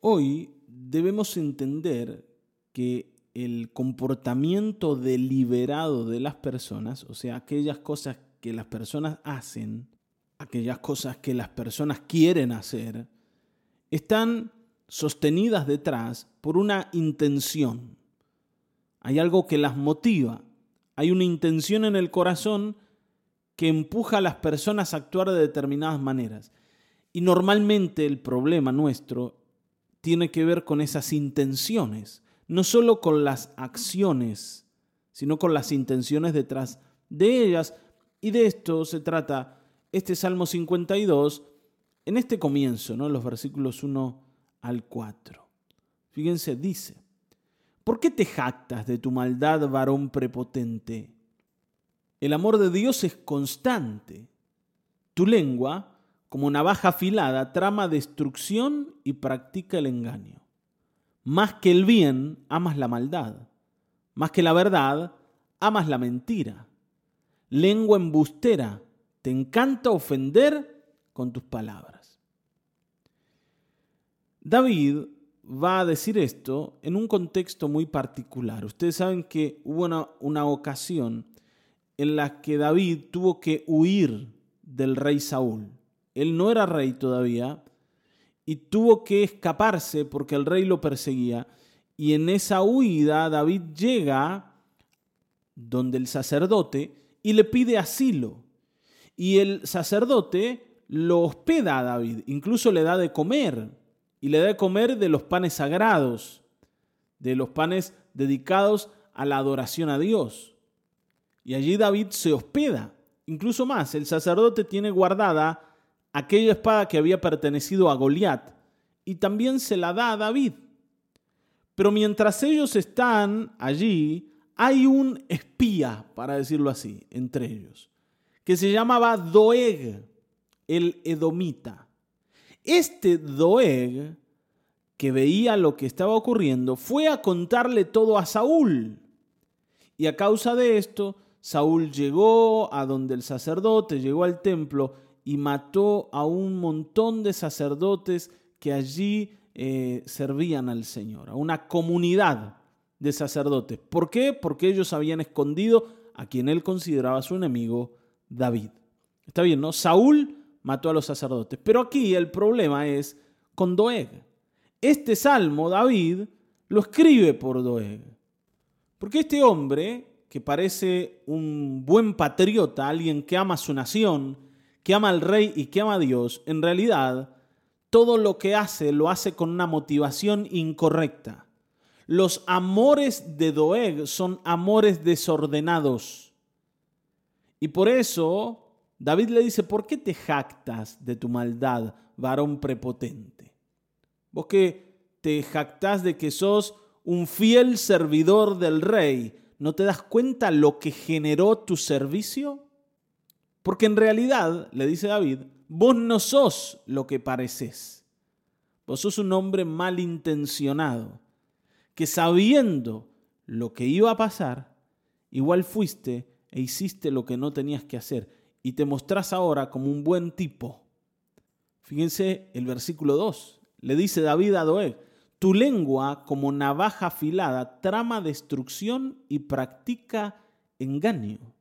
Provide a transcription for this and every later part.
Hoy debemos entender que el comportamiento deliberado de las personas, o sea, aquellas cosas que las personas hacen, aquellas cosas que las personas quieren hacer, están sostenidas detrás por una intención. Hay algo que las motiva, hay una intención en el corazón que empuja a las personas a actuar de determinadas maneras. Y normalmente el problema nuestro tiene que ver con esas intenciones, no solo con las acciones, sino con las intenciones detrás de ellas. Y de esto se trata este Salmo 52 en este comienzo, ¿no? los versículos 1 al 4. Fíjense, dice, ¿por qué te jactas de tu maldad, varón prepotente? El amor de Dios es constante. Tu lengua como navaja afilada, trama destrucción y practica el engaño. Más que el bien, amas la maldad. Más que la verdad, amas la mentira. Lengua embustera, te encanta ofender con tus palabras. David va a decir esto en un contexto muy particular. Ustedes saben que hubo una, una ocasión en la que David tuvo que huir del rey Saúl. Él no era rey todavía y tuvo que escaparse porque el rey lo perseguía. Y en esa huida David llega donde el sacerdote y le pide asilo. Y el sacerdote lo hospeda a David, incluso le da de comer. Y le da de comer de los panes sagrados, de los panes dedicados a la adoración a Dios. Y allí David se hospeda. Incluso más, el sacerdote tiene guardada aquella espada que había pertenecido a Goliat, y también se la da a David. Pero mientras ellos están allí, hay un espía, para decirlo así, entre ellos, que se llamaba Doeg, el edomita. Este Doeg, que veía lo que estaba ocurriendo, fue a contarle todo a Saúl. Y a causa de esto, Saúl llegó a donde el sacerdote, llegó al templo y mató a un montón de sacerdotes que allí eh, servían al Señor, a una comunidad de sacerdotes. ¿Por qué? Porque ellos habían escondido a quien él consideraba su enemigo, David. Está bien, ¿no? Saúl mató a los sacerdotes. Pero aquí el problema es con Doeg. Este salmo, David, lo escribe por Doeg. Porque este hombre, que parece un buen patriota, alguien que ama su nación, que ama al rey y que ama a Dios, en realidad todo lo que hace lo hace con una motivación incorrecta. Los amores de Doeg son amores desordenados. Y por eso David le dice, ¿por qué te jactas de tu maldad, varón prepotente? Vos que te jactas de que sos un fiel servidor del rey, ¿no te das cuenta lo que generó tu servicio? Porque en realidad, le dice David, vos no sos lo que pareces. Vos sos un hombre malintencionado, que sabiendo lo que iba a pasar, igual fuiste e hiciste lo que no tenías que hacer y te mostrás ahora como un buen tipo. Fíjense el versículo 2. Le dice David a Doeg, tu lengua como navaja afilada trama destrucción y practica engaño.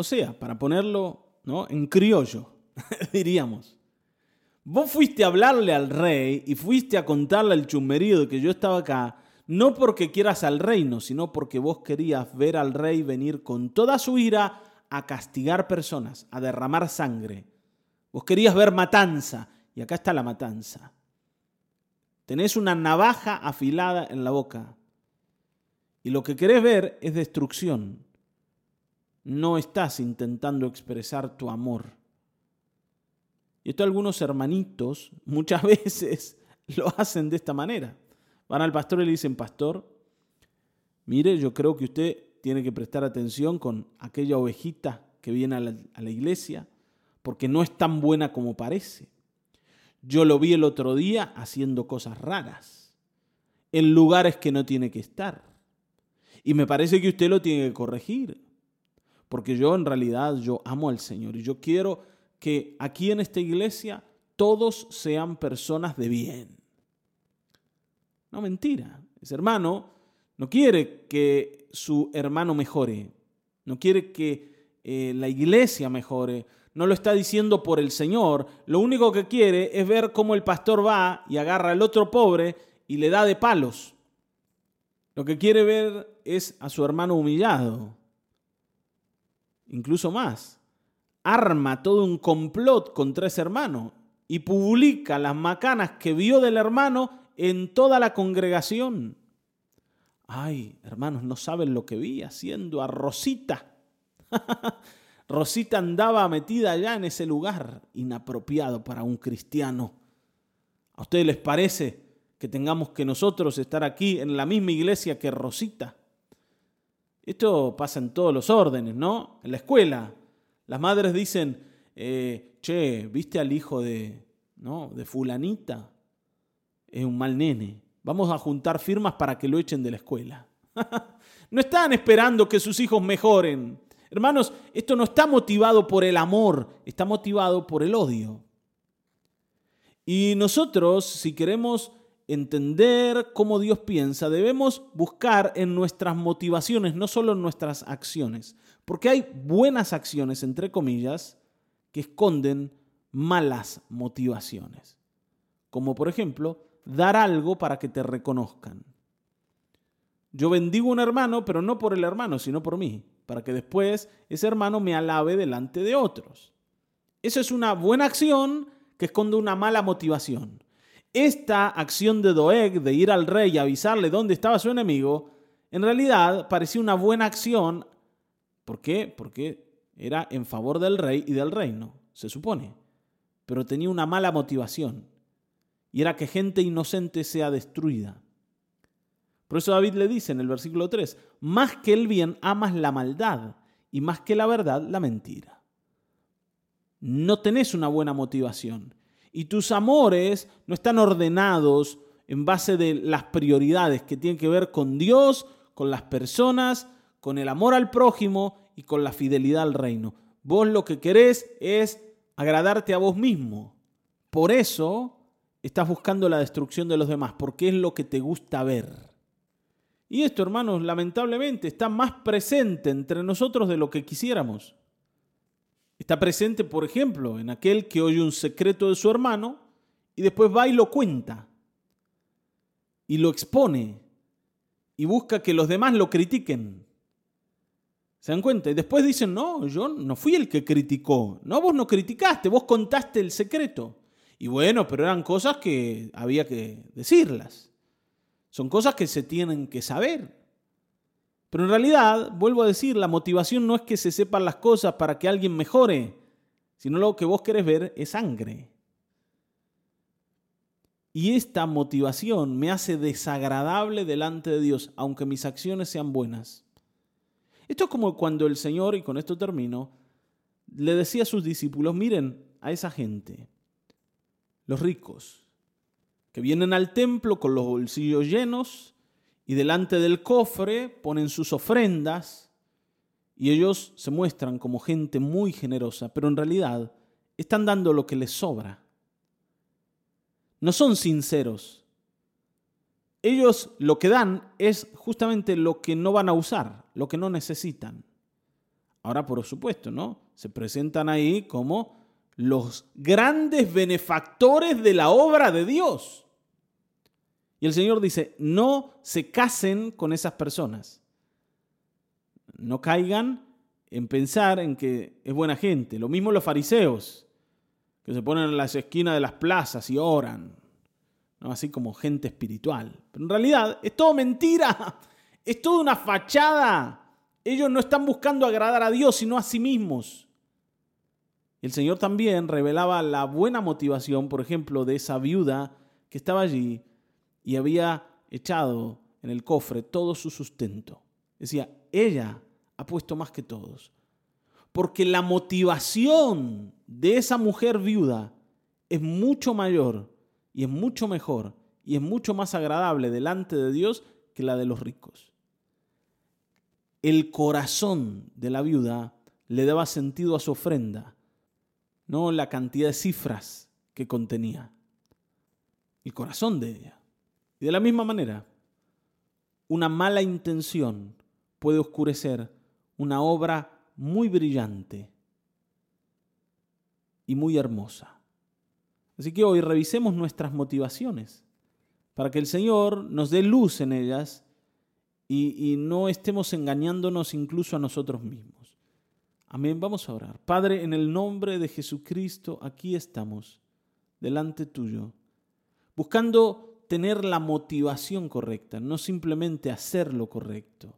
O sea, para ponerlo ¿no? en criollo, diríamos. Vos fuiste a hablarle al rey y fuiste a contarle al chumberío de que yo estaba acá, no porque quieras al reino, sino porque vos querías ver al rey venir con toda su ira a castigar personas, a derramar sangre. Vos querías ver matanza, y acá está la matanza. Tenés una navaja afilada en la boca. Y lo que querés ver es destrucción no estás intentando expresar tu amor. Y esto algunos hermanitos muchas veces lo hacen de esta manera. Van al pastor y le dicen, pastor, mire, yo creo que usted tiene que prestar atención con aquella ovejita que viene a la, a la iglesia, porque no es tan buena como parece. Yo lo vi el otro día haciendo cosas raras, en lugares que no tiene que estar. Y me parece que usted lo tiene que corregir porque yo en realidad yo amo al Señor y yo quiero que aquí en esta iglesia todos sean personas de bien. No, mentira. Ese hermano no quiere que su hermano mejore, no quiere que eh, la iglesia mejore, no lo está diciendo por el Señor, lo único que quiere es ver cómo el pastor va y agarra al otro pobre y le da de palos. Lo que quiere ver es a su hermano humillado. Incluso más, arma todo un complot contra ese hermano y publica las macanas que vio del hermano en toda la congregación. Ay, hermanos, no saben lo que vi haciendo a Rosita. Rosita andaba metida allá en ese lugar inapropiado para un cristiano. ¿A ustedes les parece que tengamos que nosotros estar aquí en la misma iglesia que Rosita? Esto pasa en todos los órdenes, ¿no? En la escuela, las madres dicen, eh, che, ¿viste al hijo de, ¿no? de fulanita? Es un mal nene. Vamos a juntar firmas para que lo echen de la escuela. no están esperando que sus hijos mejoren. Hermanos, esto no está motivado por el amor, está motivado por el odio. Y nosotros, si queremos entender cómo Dios piensa, debemos buscar en nuestras motivaciones, no solo en nuestras acciones, porque hay buenas acciones, entre comillas, que esconden malas motivaciones, como por ejemplo dar algo para que te reconozcan. Yo bendigo a un hermano, pero no por el hermano, sino por mí, para que después ese hermano me alabe delante de otros. Eso es una buena acción que esconde una mala motivación. Esta acción de Doeg, de ir al rey y avisarle dónde estaba su enemigo, en realidad parecía una buena acción. ¿Por qué? Porque era en favor del rey y del reino, se supone. Pero tenía una mala motivación. Y era que gente inocente sea destruida. Por eso David le dice en el versículo 3, más que el bien amas la maldad y más que la verdad la mentira. No tenés una buena motivación y tus amores no están ordenados en base de las prioridades que tienen que ver con Dios, con las personas, con el amor al prójimo y con la fidelidad al reino. Vos lo que querés es agradarte a vos mismo. Por eso estás buscando la destrucción de los demás, porque es lo que te gusta ver. Y esto, hermanos, lamentablemente está más presente entre nosotros de lo que quisiéramos. Está presente, por ejemplo, en aquel que oye un secreto de su hermano y después va y lo cuenta y lo expone y busca que los demás lo critiquen. ¿Se dan cuenta? Y después dicen, no, yo no fui el que criticó. No, vos no criticaste, vos contaste el secreto. Y bueno, pero eran cosas que había que decirlas. Son cosas que se tienen que saber. Pero en realidad, vuelvo a decir, la motivación no es que se sepan las cosas para que alguien mejore, sino lo que vos querés ver es sangre. Y esta motivación me hace desagradable delante de Dios, aunque mis acciones sean buenas. Esto es como cuando el Señor, y con esto termino, le decía a sus discípulos, miren a esa gente, los ricos, que vienen al templo con los bolsillos llenos, y delante del cofre ponen sus ofrendas y ellos se muestran como gente muy generosa, pero en realidad están dando lo que les sobra. No son sinceros. Ellos lo que dan es justamente lo que no van a usar, lo que no necesitan. Ahora, por supuesto, ¿no? Se presentan ahí como los grandes benefactores de la obra de Dios. Y el Señor dice, no se casen con esas personas. No caigan en pensar en que es buena gente. Lo mismo los fariseos, que se ponen en las esquinas de las plazas y oran, ¿no? así como gente espiritual. Pero en realidad es todo mentira, es toda una fachada. Ellos no están buscando agradar a Dios, sino a sí mismos. El Señor también revelaba la buena motivación, por ejemplo, de esa viuda que estaba allí y había echado en el cofre todo su sustento. Decía, ella ha puesto más que todos. Porque la motivación de esa mujer viuda es mucho mayor y es mucho mejor y es mucho más agradable delante de Dios que la de los ricos. El corazón de la viuda le daba sentido a su ofrenda, no la cantidad de cifras que contenía. El corazón de ella. Y de la misma manera, una mala intención puede oscurecer una obra muy brillante y muy hermosa. Así que hoy revisemos nuestras motivaciones para que el Señor nos dé luz en ellas y, no estemos engañándonos incluso a nosotros mismos. Amén, vamos a orar. Padre, en el nombre de Jesucristo, aquí estamos, delante tuyo, buscando tener la motivación correcta, no simplemente hacer lo correcto.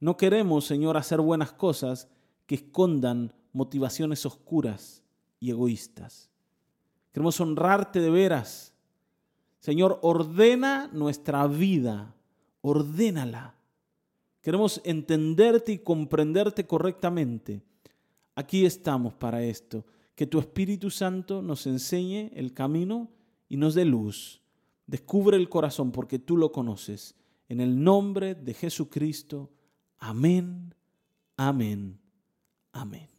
No queremos, Señor, hacer buenas cosas que escondan motivaciones oscuras y egoístas. Queremos honrarte de veras. Señor, ordena nuestra vida ordénala. Queremos entenderte y comprenderte correctamente. Aquí estamos para esto. Que tu Espíritu Santo nos enseñe el camino y nos dé luz. Descubre el corazón porque tú lo conoces. En el nombre de Jesucristo. Amén, amén, amén.